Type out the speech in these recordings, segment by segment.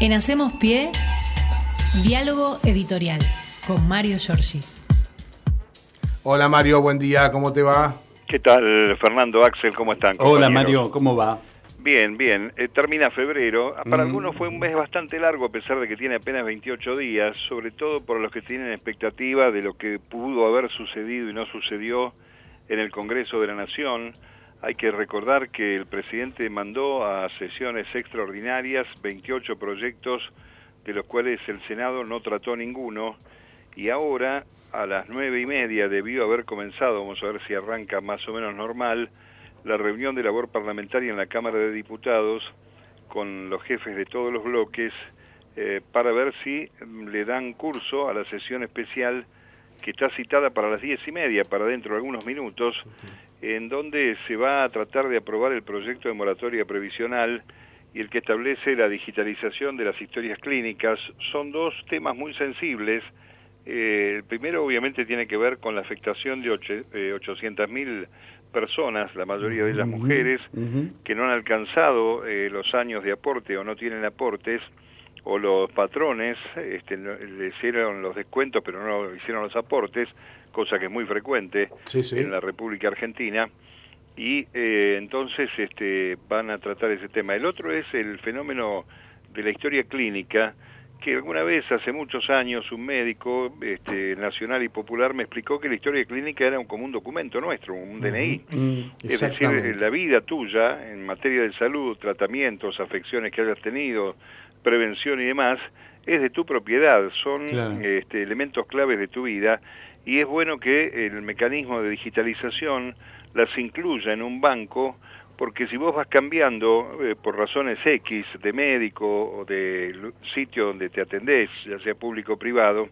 En Hacemos Pie, diálogo editorial con Mario Giorgi. Hola Mario, buen día, ¿cómo te va? ¿Qué tal, Fernando, Axel? ¿Cómo están? Hola Mario, ¿cómo va? Bien, bien. Eh, termina febrero. Para algunos fue un mes bastante largo, a pesar de que tiene apenas 28 días, sobre todo por los que tienen expectativa de lo que pudo haber sucedido y no sucedió en el Congreso de la Nación. Hay que recordar que el presidente mandó a sesiones extraordinarias 28 proyectos, de los cuales el Senado no trató ninguno, y ahora a las nueve y media debió haber comenzado, vamos a ver si arranca más o menos normal, la reunión de labor parlamentaria en la Cámara de Diputados con los jefes de todos los bloques eh, para ver si le dan curso a la sesión especial que está citada para las diez y media, para dentro de algunos minutos, en donde se va a tratar de aprobar el proyecto de moratoria previsional y el que establece la digitalización de las historias clínicas. Son dos temas muy sensibles. Eh, el primero obviamente tiene que ver con la afectación de 800.000 personas, la mayoría de ellas mujeres, que no han alcanzado eh, los años de aporte o no tienen aportes, o los patrones este, le hicieron los descuentos pero no hicieron los aportes, cosa que es muy frecuente en la República Argentina, y eh, entonces este, van a tratar ese tema. El otro es el fenómeno de la historia clínica, que alguna vez, hace muchos años, un médico este, nacional y popular me explicó que la historia clínica era como un documento nuestro, un DNI. Mm, es decir, la vida tuya en materia de salud, tratamientos, afecciones que hayas tenido, prevención y demás, es de tu propiedad, son este, elementos claves de tu vida y es bueno que el mecanismo de digitalización las incluya en un banco porque si vos vas cambiando eh, por razones X de médico o de sitio donde te atendés, ya sea público o privado,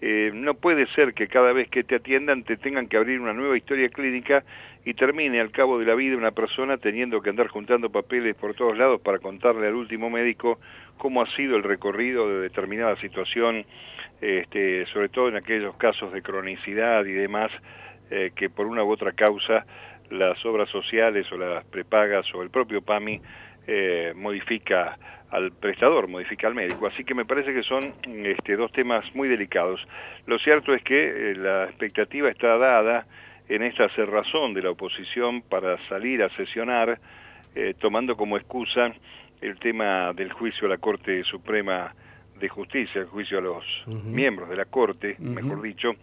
eh, no puede ser que cada vez que te atiendan te tengan que abrir una nueva historia clínica y termine al cabo de la vida una persona teniendo que andar juntando papeles por todos lados para contarle al último médico cómo ha sido el recorrido de determinada situación, este, sobre todo en aquellos casos de cronicidad y demás, eh, que por una u otra causa las obras sociales o las prepagas o el propio PAMI eh, modifica al prestador, modifica al médico. Así que me parece que son este, dos temas muy delicados. Lo cierto es que eh, la expectativa está dada en esta cerrazón de la oposición para salir a sesionar, eh, tomando como excusa el tema del juicio a la Corte Suprema de Justicia, el juicio a los miembros de la Corte, mejor dicho,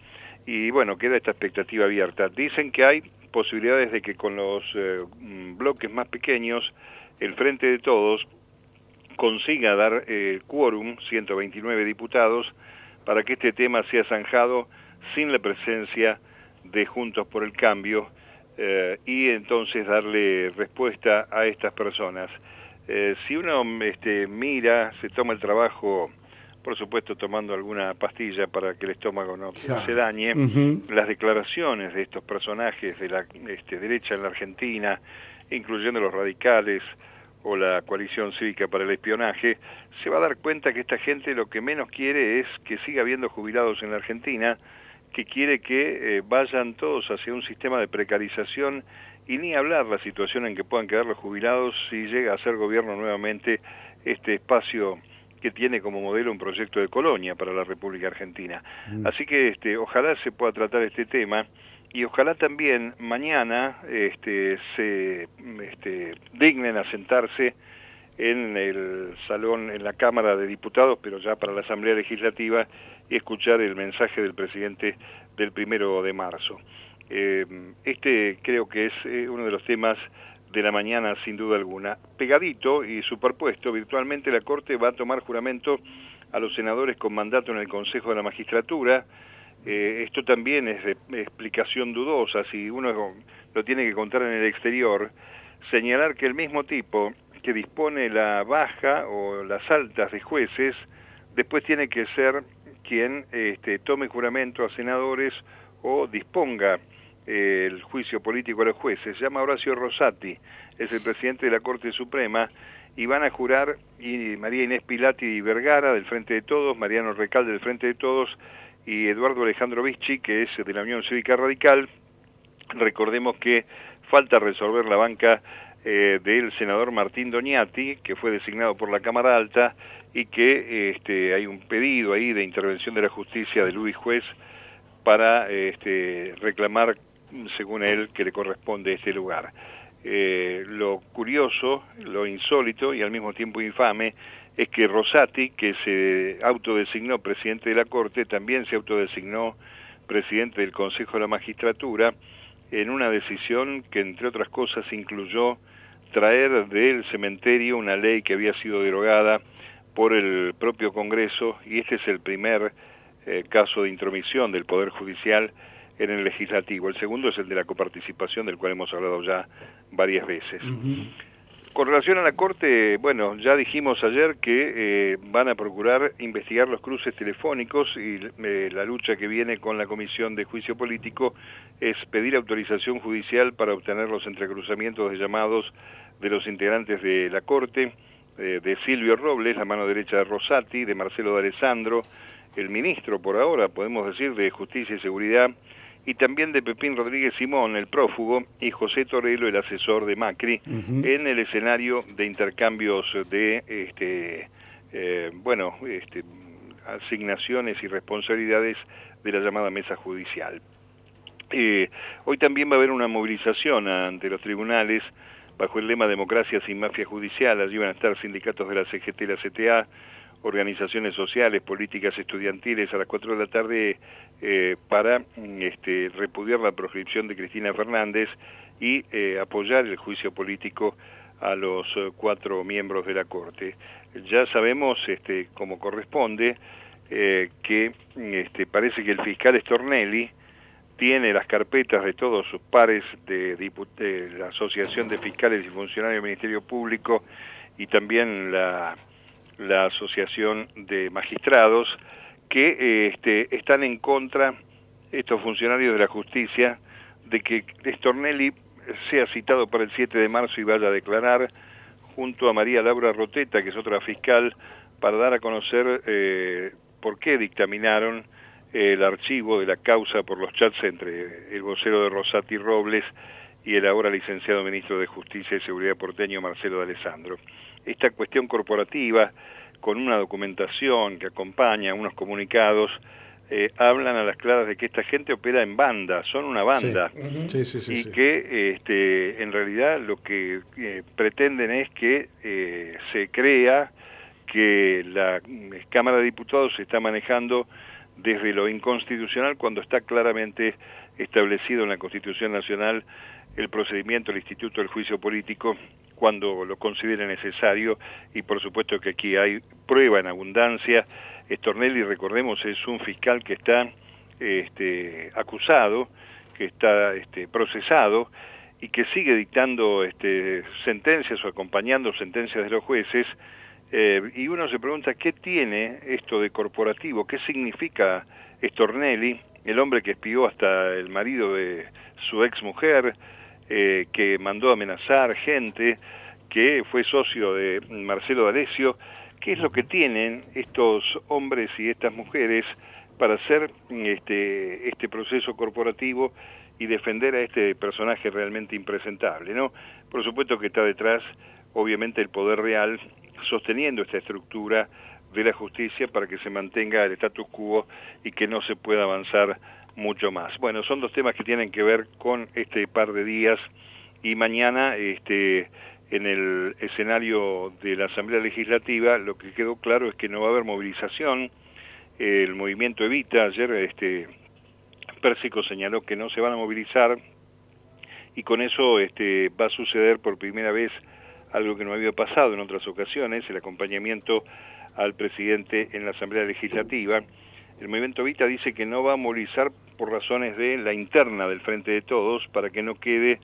y bueno, queda esta expectativa abierta. Dicen que hay posibilidades de que con los eh, mm, bloques más pequeños, el Frente de Todos consiga dar eh, quórum, 129 diputados, para que este tema sea zanjado sin la presencia de Juntos por el Cambio eh, y entonces darle respuesta a estas personas. Eh, si uno este, mira, se toma el trabajo por supuesto tomando alguna pastilla para que el estómago no se dañe, las declaraciones de estos personajes de la este, derecha en la Argentina, incluyendo los radicales o la coalición cívica para el espionaje, se va a dar cuenta que esta gente lo que menos quiere es que siga habiendo jubilados en la Argentina, que quiere que eh, vayan todos hacia un sistema de precarización y ni hablar la situación en que puedan quedar los jubilados si llega a ser gobierno nuevamente este espacio que tiene como modelo un proyecto de colonia para la República Argentina. Mm. Así que este, ojalá se pueda tratar este tema y ojalá también mañana este, se este, dignen a sentarse en el salón, en la Cámara de Diputados, pero ya para la Asamblea Legislativa, y escuchar el mensaje del presidente del primero de marzo. Eh, este creo que es eh, uno de los temas de la mañana sin duda alguna. Pegadito y superpuesto, virtualmente la Corte va a tomar juramento a los senadores con mandato en el Consejo de la Magistratura. Eh, esto también es de explicación dudosa, si uno lo tiene que contar en el exterior, señalar que el mismo tipo que dispone la baja o las altas de jueces, después tiene que ser quien este, tome juramento a senadores o disponga el juicio político a los jueces. Se llama Horacio Rosati, es el presidente de la Corte Suprema, y van a jurar y María Inés Pilati Vergara del Frente de Todos, Mariano Recalde del Frente de Todos y Eduardo Alejandro Vicci, que es de la Unión Cívica Radical. Recordemos que falta resolver la banca eh, del senador Martín Doñati, que fue designado por la Cámara Alta y que este, hay un pedido ahí de intervención de la justicia de Luis Juez para este, reclamar, según él, que le corresponde este lugar. Eh, lo curioso, lo insólito y al mismo tiempo infame es que Rosati, que se autodesignó presidente de la Corte, también se autodesignó presidente del Consejo de la Magistratura en una decisión que, entre otras cosas, incluyó traer del cementerio una ley que había sido derogada por el propio Congreso y este es el primer eh, caso de intromisión del Poder Judicial en el legislativo. El segundo es el de la coparticipación, del cual hemos hablado ya varias veces. Con relación a la Corte, bueno, ya dijimos ayer que eh, van a procurar investigar los cruces telefónicos y eh, la lucha que viene con la Comisión de Juicio Político es pedir autorización judicial para obtener los entrecruzamientos de llamados de los integrantes de la Corte, eh, de Silvio Robles, la mano derecha de Rosati, de Marcelo de Alessandro, el ministro por ahora, podemos decir, de Justicia y Seguridad, y también de Pepín Rodríguez Simón, el prófugo, y José Torello, el asesor de Macri, en el escenario de intercambios de, este, eh, bueno, este, asignaciones y responsabilidades de la llamada mesa judicial. Eh, hoy también va a haber una movilización ante los tribunales bajo el lema Democracia sin mafia judicial. Allí van a estar sindicatos de la CGT y la CTA, organizaciones sociales, políticas estudiantiles a las 4 de la tarde eh, para mm, este, repudiar la proscripción de Cristina Fernández y eh, apoyar el juicio político a los eh, cuatro miembros de la Corte. Ya sabemos, este, como corresponde, que este, parece que el fiscal Stornelli tiene las carpetas de todos sus pares de, de la Asociación de Fiscales y Funcionarios del Ministerio Público y también la la Asociación de Magistrados, que este, están en contra, estos funcionarios de la justicia, de que Stornelli sea citado para el 7 de marzo y vaya a declarar junto a María Laura Roteta, que es otra fiscal, para dar a conocer eh, por qué dictaminaron el archivo de la causa por los chats entre el vocero de Rosati Robles y el ahora licenciado ministro de Justicia y Seguridad porteño Marcelo de Alessandro. Esta cuestión corporativa, con una documentación que acompaña unos comunicados, eh, hablan a las claras de que esta gente opera en banda, son una banda, y que este, en realidad lo que eh, pretenden es que eh, se crea que la Cámara de Diputados se está manejando desde lo inconstitucional cuando está claramente establecido en la Constitución Nacional el procedimiento, el Instituto del Juicio Político, cuando lo considere necesario, y por supuesto que aquí hay prueba en abundancia. Estornelli, recordemos, es un fiscal que está este, acusado, que está este, procesado, y que sigue dictando este, sentencias o acompañando sentencias de los jueces, eh, y uno se pregunta qué tiene esto de corporativo, qué significa Estornelli, el hombre que espió hasta el marido de su ex mujer, eh, que mandó amenazar gente, que fue socio de Marcelo D'Alessio, ¿qué es lo que tienen estos hombres y estas mujeres para hacer este, este proceso corporativo y defender a este personaje realmente impresentable? ¿no? Por supuesto que está detrás, obviamente, el poder real sosteniendo esta estructura de la justicia para que se mantenga el status quo y que no se pueda avanzar mucho más. Bueno, son dos temas que tienen que ver con este par de días y mañana este en el escenario de la Asamblea Legislativa lo que quedó claro es que no va a haber movilización. El movimiento Evita, ayer este Pérsico señaló que no se van a movilizar y con eso este va a suceder por primera vez algo que no había pasado en otras ocasiones, el acompañamiento al presidente en la Asamblea Legislativa. El movimiento Vita dice que no va a movilizar por razones de la interna del Frente de Todos para que no quede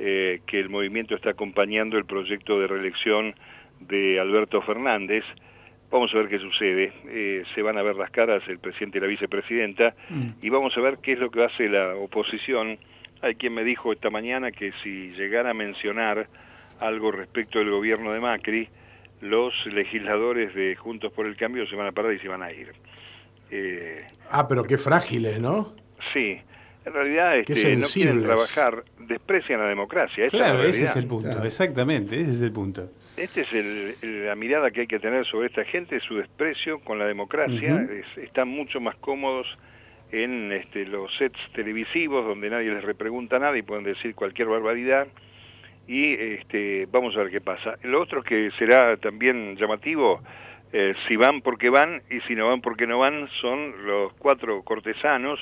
eh, que el movimiento está acompañando el proyecto de reelección de Alberto Fernández. Vamos a ver qué sucede. Eh, se van a ver las caras el presidente y la vicepresidenta mm. y vamos a ver qué es lo que hace la oposición. Hay quien me dijo esta mañana que si llegara a mencionar algo respecto del gobierno de Macri, los legisladores de Juntos por el Cambio se van a parar y se van a ir. Eh, ah, pero qué frágiles, ¿no? Sí, En realidad este, no quieren trabajar, desprecian la democracia. claro, ese es el punto, exactamente, ese es el punto. Esta es la mirada que hay que tener sobre esta gente, su desprecio con la democracia. están mucho más cómodos en este, los sets televisivos donde nadie les repregunta nada y pueden decir cualquier barbaridad. Y este, vamos a ver qué pasa. Lo otro que será también llamativo, eh, si van porque van y si no van porque no van, son los cuatro cortesanos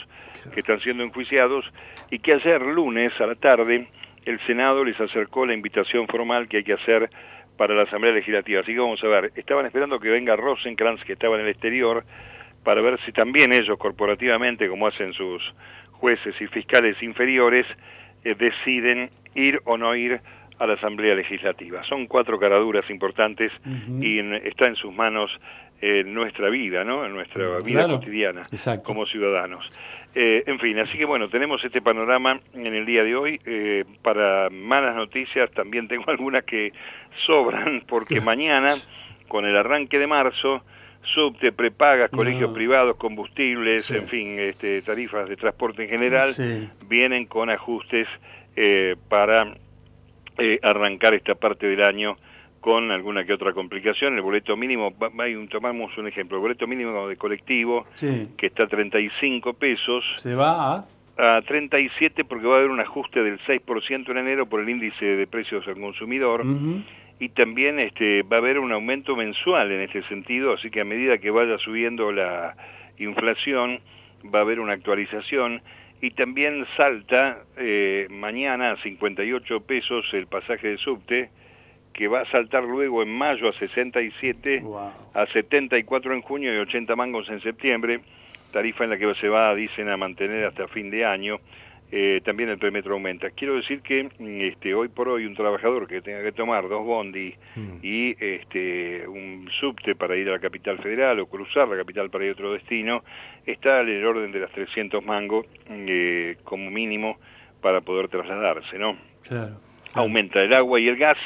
que están siendo enjuiciados y que ayer lunes a la tarde el Senado les acercó la invitación formal que hay que hacer para la Asamblea Legislativa. Así que vamos a ver, estaban esperando que venga Rosenkrantz, que estaba en el exterior, para ver si también ellos corporativamente, como hacen sus jueces y fiscales inferiores, eh, deciden ir o no ir a la Asamblea Legislativa. Son cuatro caraduras importantes y está en sus manos eh, nuestra vida, ¿no? En nuestra vida cotidiana como ciudadanos. Eh, en fin, así que bueno, tenemos este panorama en el día de hoy. Eh, para malas noticias también tengo algunas que sobran, porque mañana, con el arranque de marzo, subte, prepagas, colegios privados, combustibles, en fin, este, tarifas de transporte en general, vienen con ajustes eh, para arrancar esta parte del año con alguna que otra complicación. El boleto mínimo, tomamos un ejemplo, el boleto mínimo de colectivo, que está a 35 pesos. ¿Se va a? A 37 porque va a haber un ajuste del 6% en enero por el índice de precios al consumidor. Y también este, va a haber un aumento mensual en este sentido, así que a medida que vaya subiendo la inflación, va a haber una actualización y también salta eh, mañana a 58 pesos el pasaje de subte, que va a saltar luego en mayo a 67, a 74 en junio y 80 mangos en septiembre, tarifa en la que se va, dicen, a mantener hasta fin de año. Eh, también el premetro aumenta. Quiero decir que este, hoy por hoy un trabajador que tenga que tomar dos bondi mm. y este, un subte para ir a la capital federal o cruzar la capital para ir a otro destino, está en el orden de las 300 mangos eh, como mínimo para poder trasladarse, ¿no? Aumenta el agua y el gas,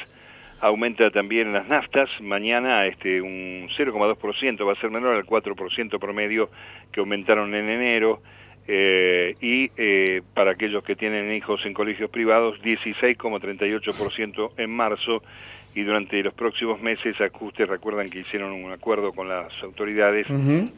aumenta también las naftas, mañana este, un 0,2%, va a ser menor al 4% promedio que aumentaron en enero, eh, y eh, para aquellos que tienen hijos en colegios privados, 16,38% en marzo, y durante los próximos meses ajustes, recuerdan que hicieron un acuerdo con las autoridades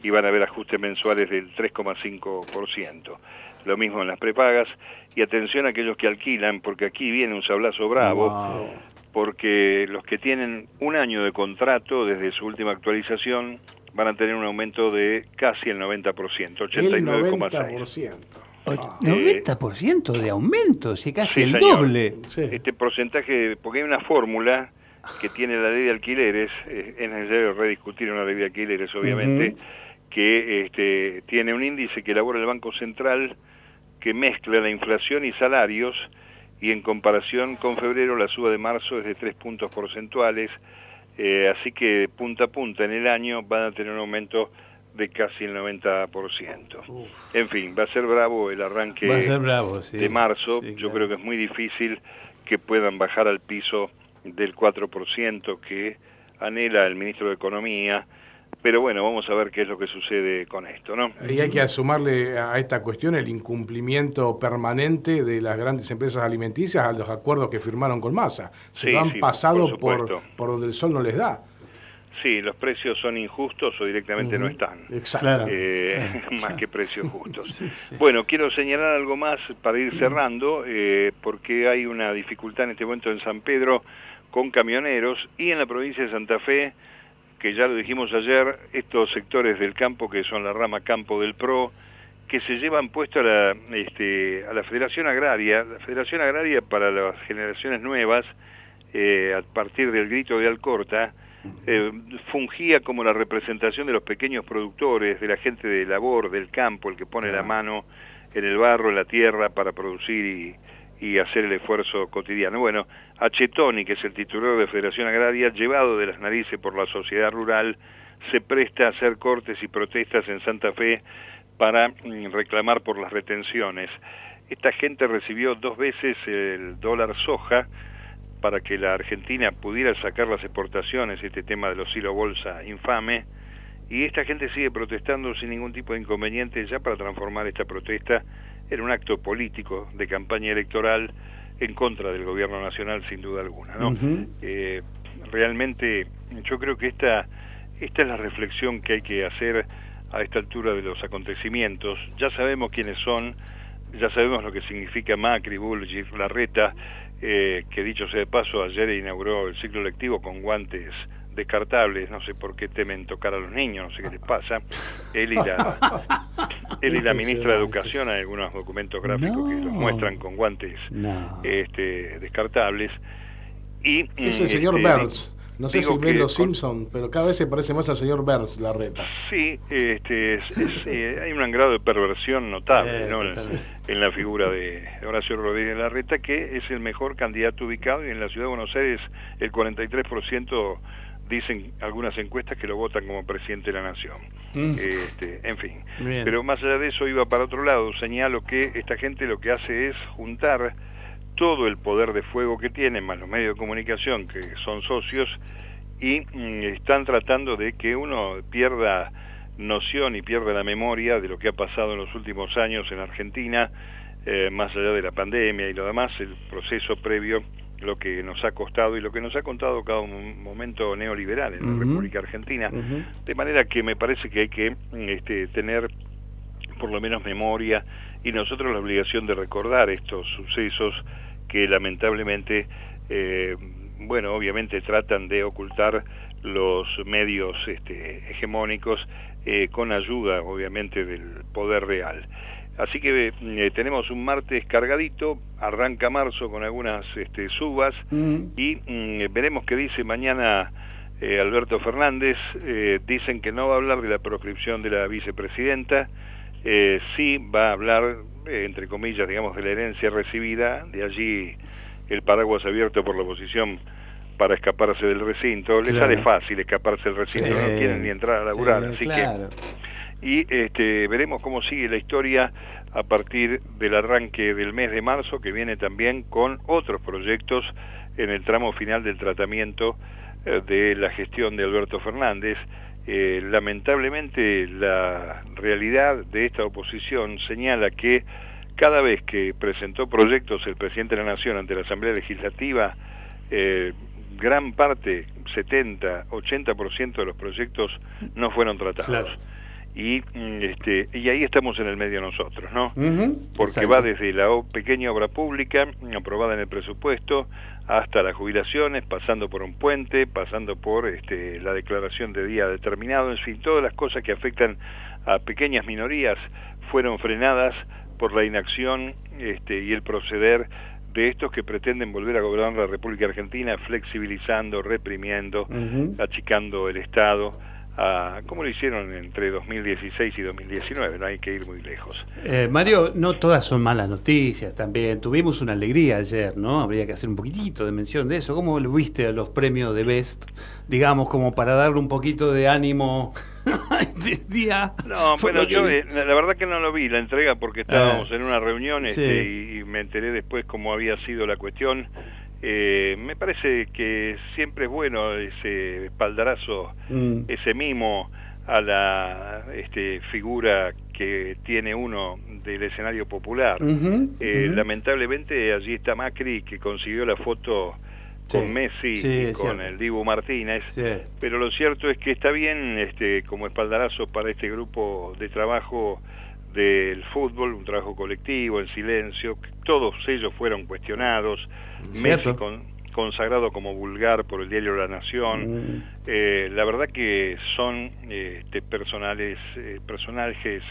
y van a haber ajustes mensuales del 3,5%. Lo mismo en las prepagas, y atención a aquellos que alquilan, porque aquí viene un sablazo bravo, porque los que tienen un año de contrato desde su última actualización van a tener un aumento de casi el 90%, 89,6%. El 90% de aumento, si casi el doble. Este porcentaje, porque hay una fórmula que tiene la ley de alquileres, eh, es necesario rediscutir una ley de alquileres, obviamente, que este, tiene un índice que elabora el Banco Central que mezcla la inflación y salarios y en comparación con febrero la suba de marzo es de 3 puntos porcentuales, eh, así que punta a punta en el año van a tener un aumento de casi el 90%. En fin, va a ser bravo el arranque de marzo, yo creo que es muy difícil que puedan bajar al piso del 4% que anhela el ministro de Economía, pero bueno, vamos a ver qué es lo que sucede con esto, ¿no? Y hay que sumarle a esta cuestión el incumplimiento permanente de las grandes empresas alimenticias a los acuerdos que firmaron con Massa. Se han pasado por, por, donde el sol no les da. Sí, los precios son injustos o directamente no están. Exacto. Eh, más que precios justos. Bueno, quiero señalar algo más para ir cerrando, eh, porque hay una dificultad en este momento en San Pedro con camioneros y en la provincia de Santa Fe que ya lo dijimos ayer, estos sectores del campo que son la rama campo del PRO, que se llevan puesto a la, este, a la Federación Agraria, la Federación Agraria para las generaciones nuevas, eh, a partir del grito de Alcorta, eh, fungía como la representación de los pequeños productores, de la gente de labor, del campo, el que pone la mano en el barro, en la tierra para producir y, y hacer el esfuerzo cotidiano. Bueno, Achetoni, que es el titular de Federación Agraria, llevado de las narices por la sociedad rural, se presta a hacer cortes y protestas en Santa Fe para mm, reclamar por las retenciones. Esta gente recibió dos veces el dólar soja para que la Argentina pudiera sacar las exportaciones, este tema de los hilo bolsa infame, y esta gente sigue protestando sin ningún tipo de inconveniente ya para transformar esta protesta en un acto político de campaña electoral en contra del gobierno nacional sin duda alguna. ¿no? Eh, realmente yo creo que esta, esta es la reflexión que hay que hacer a esta altura de los acontecimientos. Ya sabemos quiénes son, ya sabemos lo que significa Macri, Bullrich, Larreta, eh, que dicho sea de paso, ayer inauguró el ciclo lectivo con guantes descartables, no sé por qué temen tocar a los niños, no sé qué les pasa. Él y la, él y la ministra de Educación hay algunos documentos gráficos que los muestran con guantes este, descartables. Y, es el señor este, Burns. No sé si ven los Simpson, pero cada vez se parece más al señor Burns, la reta. Sí, este, eh, hay un grado de perversión notable eh, en, la figura de Horacio Rodríguez Larreta, que es el mejor candidato ubicado y en la ciudad de Buenos Aires el 43% dicen algunas encuestas que lo votan como presidente de la nación. Mm. Este, en fin. Pero más allá de eso iba para otro lado. Señalo que esta gente lo que hace es juntar todo el poder de fuego que tienen, más los medios de comunicación que son socios, y mm, están tratando de que uno pierda noción y pierda la memoria de lo que ha pasado en los últimos años en Argentina, eh, más allá de la pandemia y lo demás, el proceso previo lo que nos ha costado y lo que nos ha contado cada momento neoliberal en la República Argentina. De manera que me parece que hay que este, tener por lo menos memoria y nosotros la obligación de recordar estos sucesos que lamentablemente, eh, bueno, obviamente tratan de ocultar los medios este, hegemónicos eh, con ayuda, obviamente, del poder real. Así que eh, tenemos un martes cargadito, arranca marzo con algunas este, subas mm. y mm, veremos qué dice mañana eh, Alberto Fernández. Dicen que no va a hablar de la proscripción de la vicepresidenta, sí va a hablar, entre comillas, digamos, de la herencia recibida, de allí el paraguas abierto por la oposición para escaparse del recinto. Les sale fácil escaparse del recinto, no quieren ni entrar a laburar, así que y este, veremos cómo sigue la historia a partir del arranque del mes de marzo, que viene también con otros proyectos en el tramo final del tratamiento eh, de la gestión de Alberto Fernández. Eh, lamentablemente la realidad de esta oposición señala que cada vez que presentó proyectos el presidente de la Nación ante la Asamblea Legislativa, eh, gran parte, 70, 80% de los proyectos no fueron tratados. Y mm, este y ahí estamos en el medio nosotros no porque va desde la pequeña obra pública aprobada en el presupuesto hasta las jubilaciones pasando por un puente pasando por este la declaración de día determinado en fin todas las cosas que afectan a pequeñas minorías fueron frenadas por la inacción este y el proceder de estos que pretenden volver a gobernar la República Argentina flexibilizando reprimiendo achicando el Estado a, como lo hicieron entre 2016 y 2019, no hay que ir muy lejos. Eh, Mario, no todas son malas noticias también. Tuvimos una alegría ayer, ¿no? Habría que hacer un poquitito de mención de eso. ¿Cómo lo viste a los premios de Best? Digamos, como para darle un poquito de ánimo este día. No, bueno, yo eh, la verdad que no lo vi la entrega porque estábamos ah. en una reunión este, y me enteré después cómo había sido la cuestión. Eh, me parece que siempre es bueno ese espaldarazo, mm. ese mimo a la este, figura que tiene uno del escenario popular. Eh, lamentablemente allí está Macri que consiguió la foto con Messi y con el Dibu Martínez, pero lo cierto es que está bien este, como espaldarazo para este grupo de trabajo del fútbol, un trabajo colectivo, en silencio, todos ellos fueron cuestionados, Messi consagrado como vulgar por el diario La Nación, mm. eh, la verdad que son este, personales, eh, personajes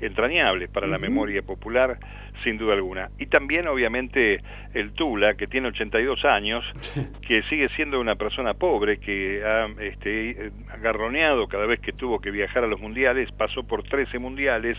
entrañables para la memoria popular, sin duda alguna. Y también, obviamente, el Tula, que tiene 82 años, que sigue siendo una persona pobre, que ha este, agarroneado cada vez que tuvo que viajar a los mundiales, pasó por 13 mundiales,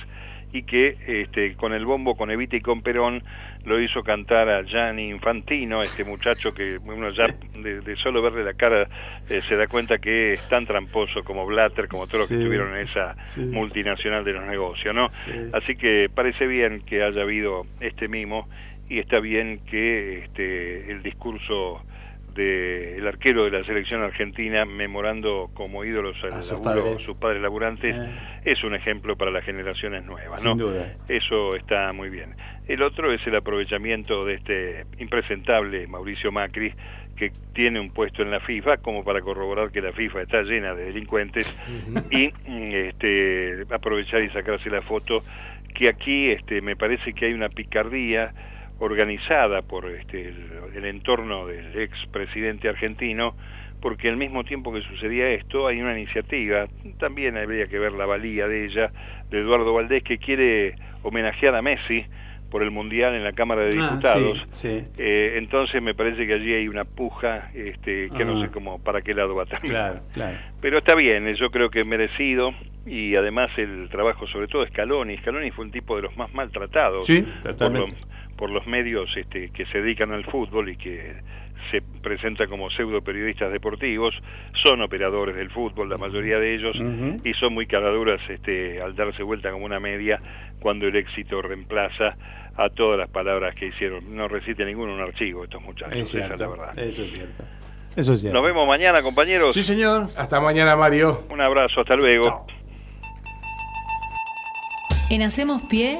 y que este, con el bombo, con Evita y con Perón lo hizo cantar a Gianni Infantino, este muchacho que uno ya de, solo verle la cara eh, se da cuenta que es tan tramposo como Blatter, como todos los que estuvieron en esa multinacional de los negocios, ¿no? Así que parece bien que haya habido este mimo y está bien que este, el discurso del arquero de la selección argentina memorando como ídolos a sus, padres. sus padres laburantes eh. es un ejemplo para las generaciones nuevas ¿no? eso está muy bien el otro es el aprovechamiento de este impresentable Mauricio Macri que tiene un puesto en la FIFA como para corroborar que la FIFA está llena de delincuentes y este, aprovechar y sacarse la foto que aquí este, me parece que hay una picardía organizada por este, el, entorno del ex presidente argentino, porque al mismo tiempo que sucedía esto, hay una iniciativa, también habría que ver la valía de ella, de Eduardo Valdés, que quiere homenajear a Messi por el Mundial en la Cámara de ah, Diputados. Eh, entonces me parece que allí hay una puja este, que no sé ah. cómo, para qué lado va a terminar. Pero está bien, yo creo que merecido y además el trabajo sobre todo de Scaloni. Scaloni fue un tipo de los más maltratados. Sí, por los medios este, que se dedican al fútbol y que se presentan como pseudo periodistas deportivos, son operadores del fútbol, la mayoría de ellos, y son muy caraduras este, al darse vuelta como una media cuando el éxito reemplaza a todas las palabras que hicieron. No recite ninguno un archivo estos muchachos, es esa es la verdad. Eso es cierto. Eso es cierto. Nos vemos mañana, compañeros. Sí, señor. Hasta mañana, Mario. Un abrazo, hasta luego. En Hacemos Pie